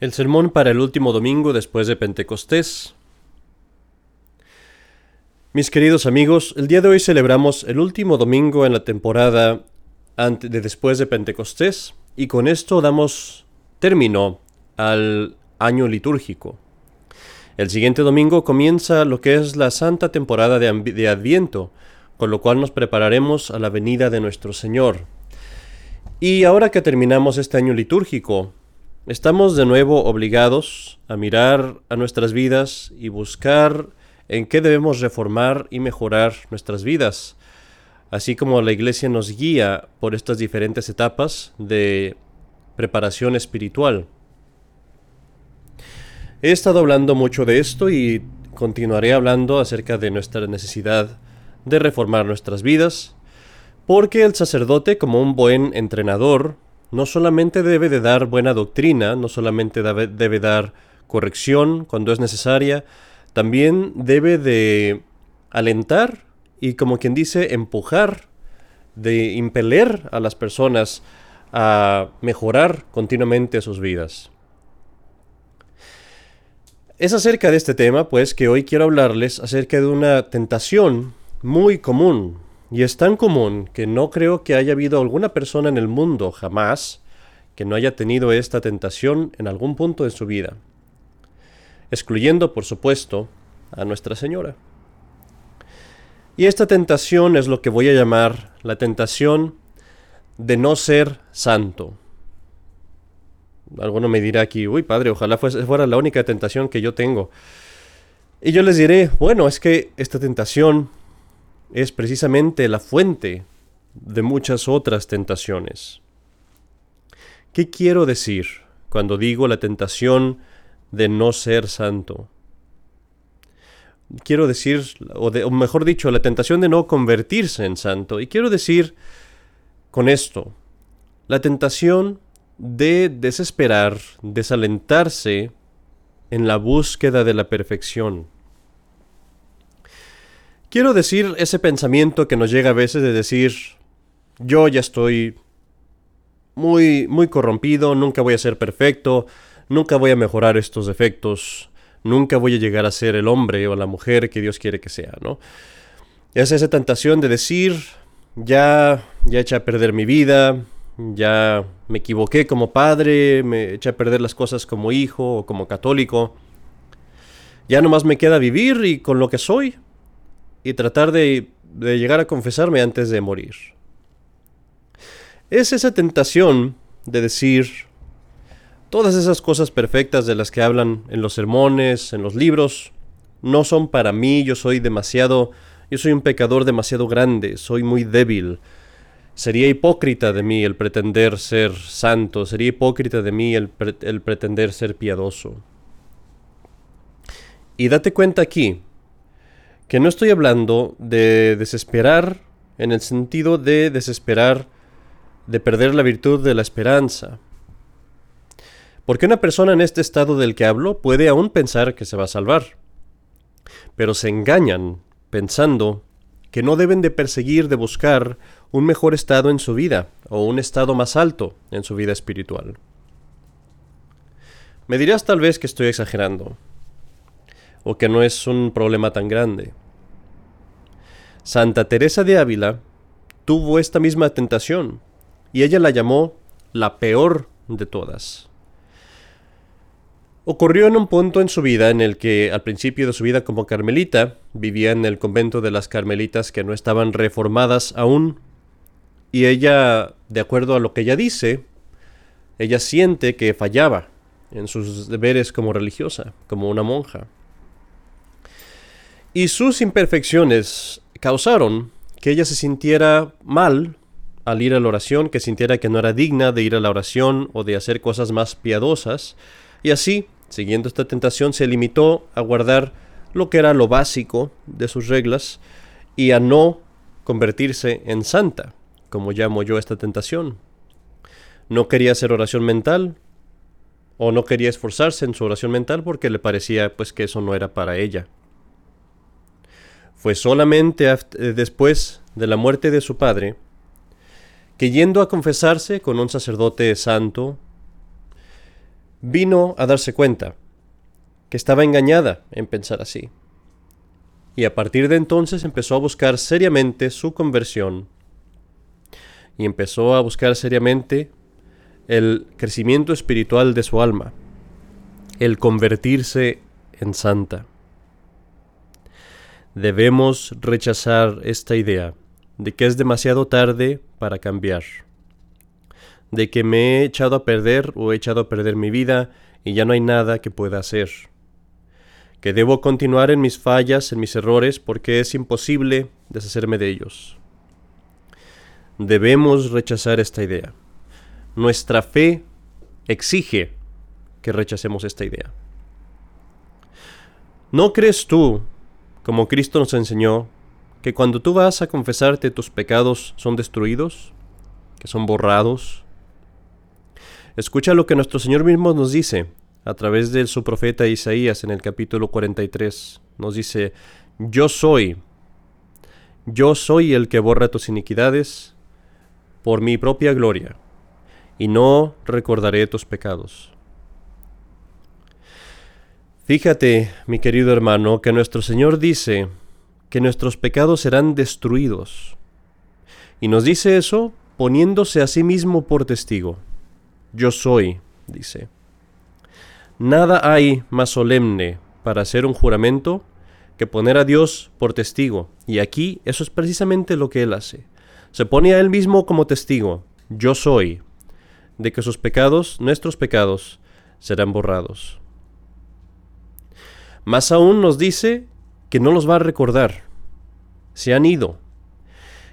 El sermón para el último domingo después de Pentecostés. Mis queridos amigos, el día de hoy celebramos el último domingo en la temporada de después de Pentecostés y con esto damos término al año litúrgico. El siguiente domingo comienza lo que es la santa temporada de, de Adviento, con lo cual nos prepararemos a la venida de nuestro Señor. Y ahora que terminamos este año litúrgico, Estamos de nuevo obligados a mirar a nuestras vidas y buscar en qué debemos reformar y mejorar nuestras vidas, así como la Iglesia nos guía por estas diferentes etapas de preparación espiritual. He estado hablando mucho de esto y continuaré hablando acerca de nuestra necesidad de reformar nuestras vidas, porque el sacerdote como un buen entrenador no solamente debe de dar buena doctrina, no solamente debe, dar corrección cuando es necesaria, también debe de alentar y como quien dice empujar, de impeler a las personas a mejorar continuamente sus vidas. Es acerca de este tema, pues, que hoy quiero hablarles acerca de una tentación muy común y es tan común que no creo que haya habido alguna persona en el mundo jamás que no haya tenido esta tentación en algún punto de su vida, excluyendo, por supuesto, a Nuestra Señora. Y esta tentación es lo que voy a llamar la tentación de no ser santo. Alguno me dirá aquí, uy padre, ojalá fuera la única tentación que yo tengo. Y yo les diré, bueno, es que esta tentación es precisamente la fuente de muchas otras tentaciones. ¿Qué quiero decir cuando digo la tentación de no ser santo? Quiero decir, o, mejor dicho, la tentación de no convertirse en santo. Y quiero decir con esto, la tentación de desesperar, desalentarse en la búsqueda de la perfección. Quiero decir ese pensamiento que nos llega a veces de decir, yo ya estoy muy, muy corrompido, nunca voy a ser perfecto, nunca voy a mejorar estos defectos, nunca voy a llegar a ser el hombre o la mujer que Dios quiere que sea, ¿no? Es esa tentación de decir, ya, ya eché a perder mi vida, ya me equivoqué como padre, me eché a perder las cosas como hijo o como católico, ya nomás me queda vivir y con lo que soy, y tratar de, llegar a confesarme antes de morir. Es esa tentación de decir todas esas cosas perfectas de las que hablan en los sermones, en los libros, no son para mí, yo soy demasiado, yo soy un pecador demasiado grande, soy muy débil. Sería hipócrita de mí el pretender ser santo, sería hipócrita de mí el, el pretender ser piadoso. Y date cuenta aquí que no estoy hablando de desesperar en el sentido de desesperar de perder la virtud de la esperanza. Porque una persona en este estado del que hablo puede aún pensar que se va a salvar, pero se engañan pensando que no deben de perseguir, de buscar un mejor estado en su vida o un estado más alto en su vida espiritual. Me dirás tal vez que estoy exagerando, o que no es un problema tan grande. Santa Teresa de Ávila tuvo esta misma tentación y ella la llamó la peor de todas. Ocurrió en un punto en su vida en el que al principio de su vida como carmelita vivía en el convento de las carmelitas que no estaban reformadas aún y ella, de acuerdo a lo que ella dice, ella siente que fallaba en sus deberes como religiosa, como una monja. Y sus imperfecciones causaron que ella se sintiera mal al ir a la oración, que sintiera que no era digna de ir a la oración o de hacer cosas más piadosas, y así, siguiendo esta tentación, se limitó a guardar lo que era lo básico de sus reglas y a no convertirse en santa, como llamo yo esta tentación. No quería hacer oración mental, o no quería esforzarse en su oración mental porque le parecía pues que eso no era para ella. Fue solamente eh, después de la muerte de su padre que yendo a confesarse con un sacerdote santo, vino a darse cuenta que estaba engañada en pensar así. Y a partir de entonces empezó a buscar seriamente su conversión y empezó a buscar seriamente el crecimiento espiritual de su alma, el convertirse en santa. Debemos rechazar esta idea de que es demasiado tarde para cambiar, de que me he echado a perder o he echado a perder mi vida y ya no hay nada que pueda hacer, que debo continuar en mis fallas, en mis errores, porque es imposible deshacerme de ellos. Debemos rechazar esta idea. Nuestra fe exige que rechacemos esta idea. ¿No crees tú, como Cristo nos enseñó, que cuando tú vas a confesarte tus pecados son destruidos, que son borrados? Escucha lo que nuestro Señor mismo nos dice a través de su profeta Isaías en el capítulo 43. Nos dice, yo soy, yo soy el que borra tus iniquidades por mi propia gloria, y no recordaré tus pecados. Fíjate, mi querido hermano, que nuestro Señor dice que nuestros pecados serán destruidos. Y nos dice eso poniéndose a sí mismo por testigo. Yo soy, dice. Nada hay más solemne para hacer un juramento que poner a Dios por testigo. Y aquí eso es precisamente lo que Él hace se pone a él mismo como testigo, yo soy, de que sus pecados, nuestros pecados, serán borrados. Más aún nos dice que no los va a recordar, se han ido.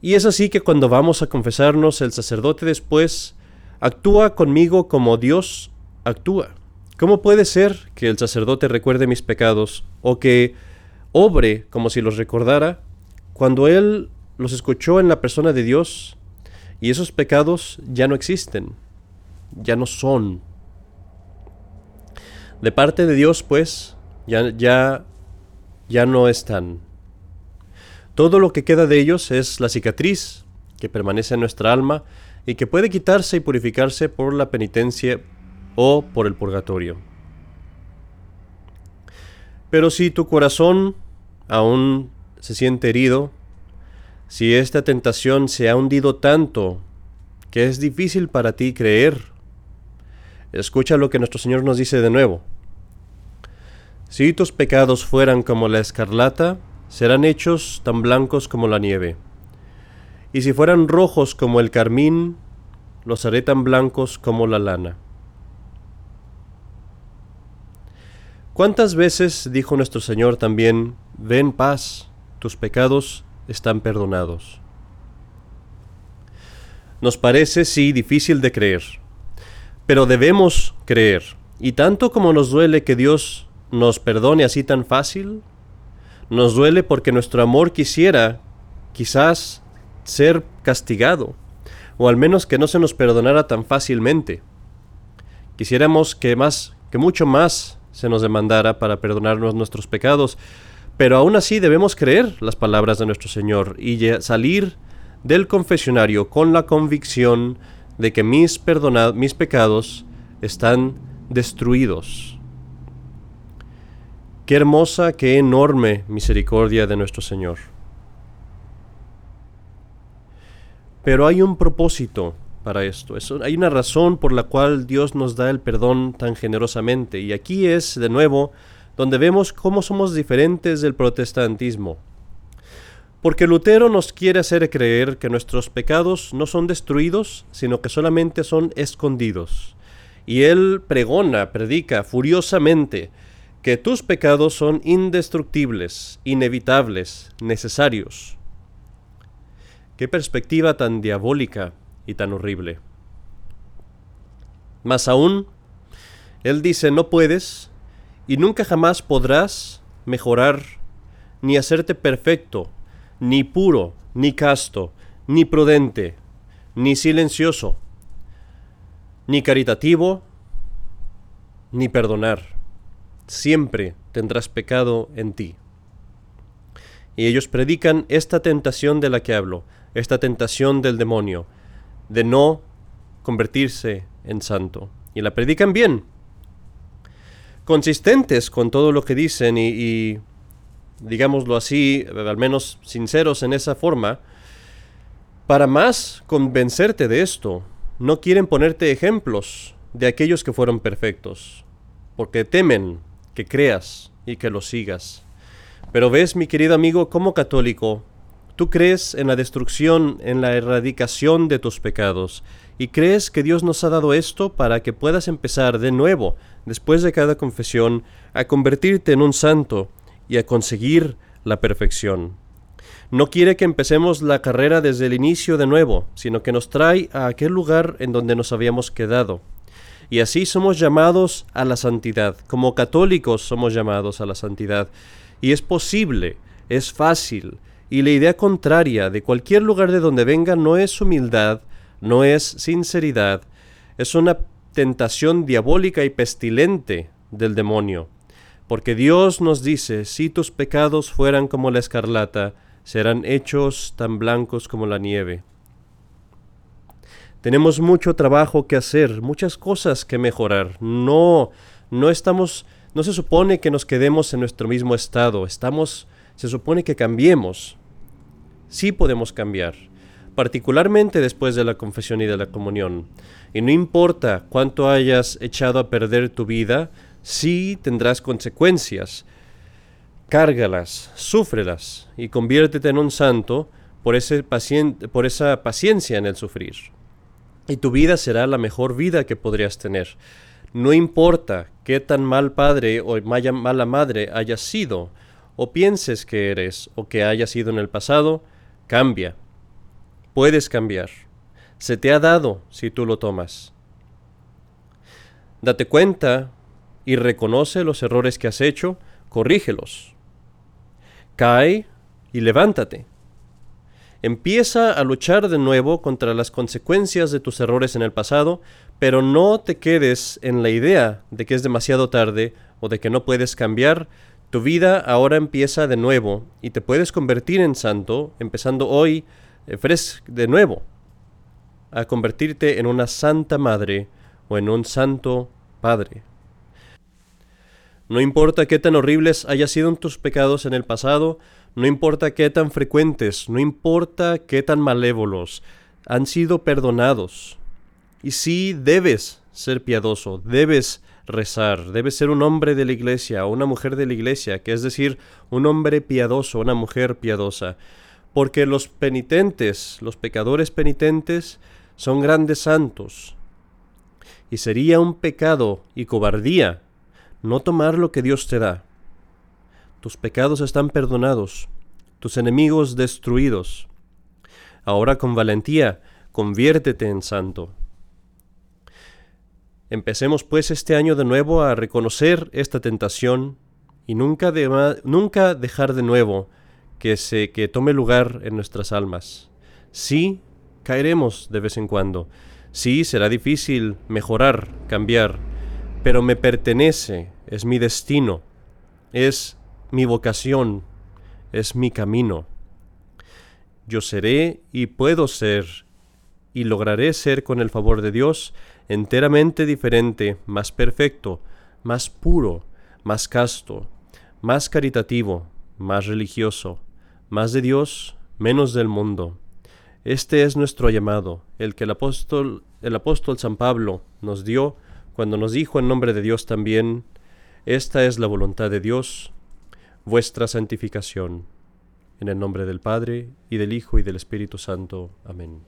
Y es así que cuando vamos a confesarnos, el sacerdote después actúa conmigo como Dios actúa. ¿Cómo puede ser que el sacerdote recuerde mis pecados o que obre como si los recordara cuando Él los escuchó en la persona de Dios y esos pecados ya no existen, ya no son. De parte de Dios, pues, ya, ya, ya no están. Todo lo que queda de ellos es la cicatriz que permanece en nuestra alma y que puede quitarse y purificarse por la penitencia o por el purgatorio. Pero si tu corazón aún se siente herido, si esta tentación se ha hundido tanto que es difícil para ti creer, escucha lo que nuestro Señor nos dice de nuevo. Si tus pecados fueran como la escarlata, serán hechos tan blancos como la nieve. Y si fueran rojos como el carmín, los haré tan blancos como la lana. ¿Cuántas veces dijo nuestro Señor también, ven paz, tus pecados están perdonados. Nos parece, sí, difícil de creer, pero debemos creer. Y tanto como nos duele que Dios nos perdone así tan fácil, nos duele porque nuestro amor quisiera, quizás, ser castigado, o al menos que no se nos perdonara tan fácilmente. Quisiéramos que más, que mucho más se nos demandara para perdonarnos nuestros pecados, pero aún así debemos creer las palabras de nuestro Señor y salir del confesionario con la convicción de que mis, mis pecados están destruidos. Qué hermosa, qué enorme misericordia de nuestro Señor. Pero hay un propósito para esto. hay una razón por la cual Dios nos da el perdón tan generosamente. Y aquí es, de nuevo, donde vemos cómo somos diferentes del protestantismo. Porque Lutero nos quiere hacer creer que nuestros pecados no son destruidos, sino que solamente son escondidos. Y él pregona, predica furiosamente que tus pecados son indestructibles, inevitables, necesarios. Qué perspectiva tan diabólica y tan horrible. Más aún, él dice, no puedes y nunca jamás podrás mejorar, ni hacerte perfecto, ni puro, ni casto, ni prudente, ni silencioso, ni caritativo, ni perdonar. Siempre tendrás pecado en ti. Y ellos predican esta tentación de la que hablo, esta tentación del demonio, de no convertirse en santo. Y la predican bien, consistentes con todo lo que dicen y, digámoslo así, al menos sinceros en esa forma, para más convencerte de esto, no quieren ponerte ejemplos de aquellos que fueron perfectos, porque temen que creas y que lo sigas. Pero ves, mi querido amigo, como católico, tú crees en la destrucción, en la erradicación de tus pecados, y crees que Dios nos ha dado esto para que puedas empezar de nuevo, después de cada confesión, a convertirte en un santo y a conseguir la perfección. No quiere que empecemos la carrera desde el inicio de nuevo, sino que nos trae a aquel lugar en donde nos habíamos quedado. Y así somos llamados a la santidad. Como católicos somos llamados a la santidad. Y es posible, es fácil. Y la idea contraria de cualquier lugar de donde venga no es humildad, no es sinceridad, es una tentación diabólica y pestilente del demonio. Porque Dios nos dice, si tus pecados fueran como la escarlata, serán hechos tan blancos como la nieve. Tenemos mucho trabajo que hacer, muchas cosas que mejorar. No, no estamos, no se supone que nos quedemos en nuestro mismo estado, estamos, se supone que cambiemos. Sí podemos cambiar, particularmente después de la confesión y de la comunión. Y no importa cuánto hayas echado a perder tu vida, sí tendrás consecuencias. Cárgalas, súfrelas y conviértete en un santo por, esa paciencia en el sufrir y tu vida será la mejor vida que podrías tener. No importa qué tan mal padre o mala madre hayas sido, o pienses que eres, o que hayas sido en el pasado, cambia. Puedes cambiar. Se te ha dado si tú lo tomas. Date cuenta y reconoce los errores que has hecho, corrígelos. Cae y levántate. Empieza a luchar de nuevo contra las consecuencias de tus errores en el pasado, pero no te quedes en la idea de que es demasiado tarde o de que no puedes cambiar. Tu vida ahora empieza de nuevo y te puedes convertir en santo, empezando hoy eh, de nuevo, a convertirte en una santa madre o en un santo padre. No importa qué tan horribles hayan sido tus pecados en el pasado, no importa qué tan frecuentes, no importa qué tan malévolos, han sido perdonados. Y sí debes ser piadoso, debes rezar, debes ser un hombre de la iglesia o una mujer de la iglesia, que es decir, un hombre piadoso, una mujer piadosa. Porque los penitentes, los pecadores penitentes, son grandes santos. Y sería un pecado y cobardía no tomar lo que Dios te da tus pecados están perdonados, tus enemigos destruidos. Ahora con valentía, conviértete en santo. Empecemos pues este año de nuevo a reconocer esta tentación y nunca, dejar de nuevo que, se, que tome lugar en nuestras almas. Sí, caeremos de vez en cuando. Sí, será difícil mejorar, cambiar, pero me pertenece, es mi destino, es mi vocación, es mi camino. Yo seré y puedo ser y lograré ser con el favor de Dios enteramente diferente, más perfecto, más puro, más casto, más caritativo, más religioso, más de Dios, menos del mundo. Este es nuestro llamado, el que el apóstol, el apóstol San Pablo nos dio cuando nos dijo en nombre de Dios también, esta es la voluntad de Dios, vuestra santificación. En el nombre del Padre, y del Hijo, y del Espíritu Santo. Amén.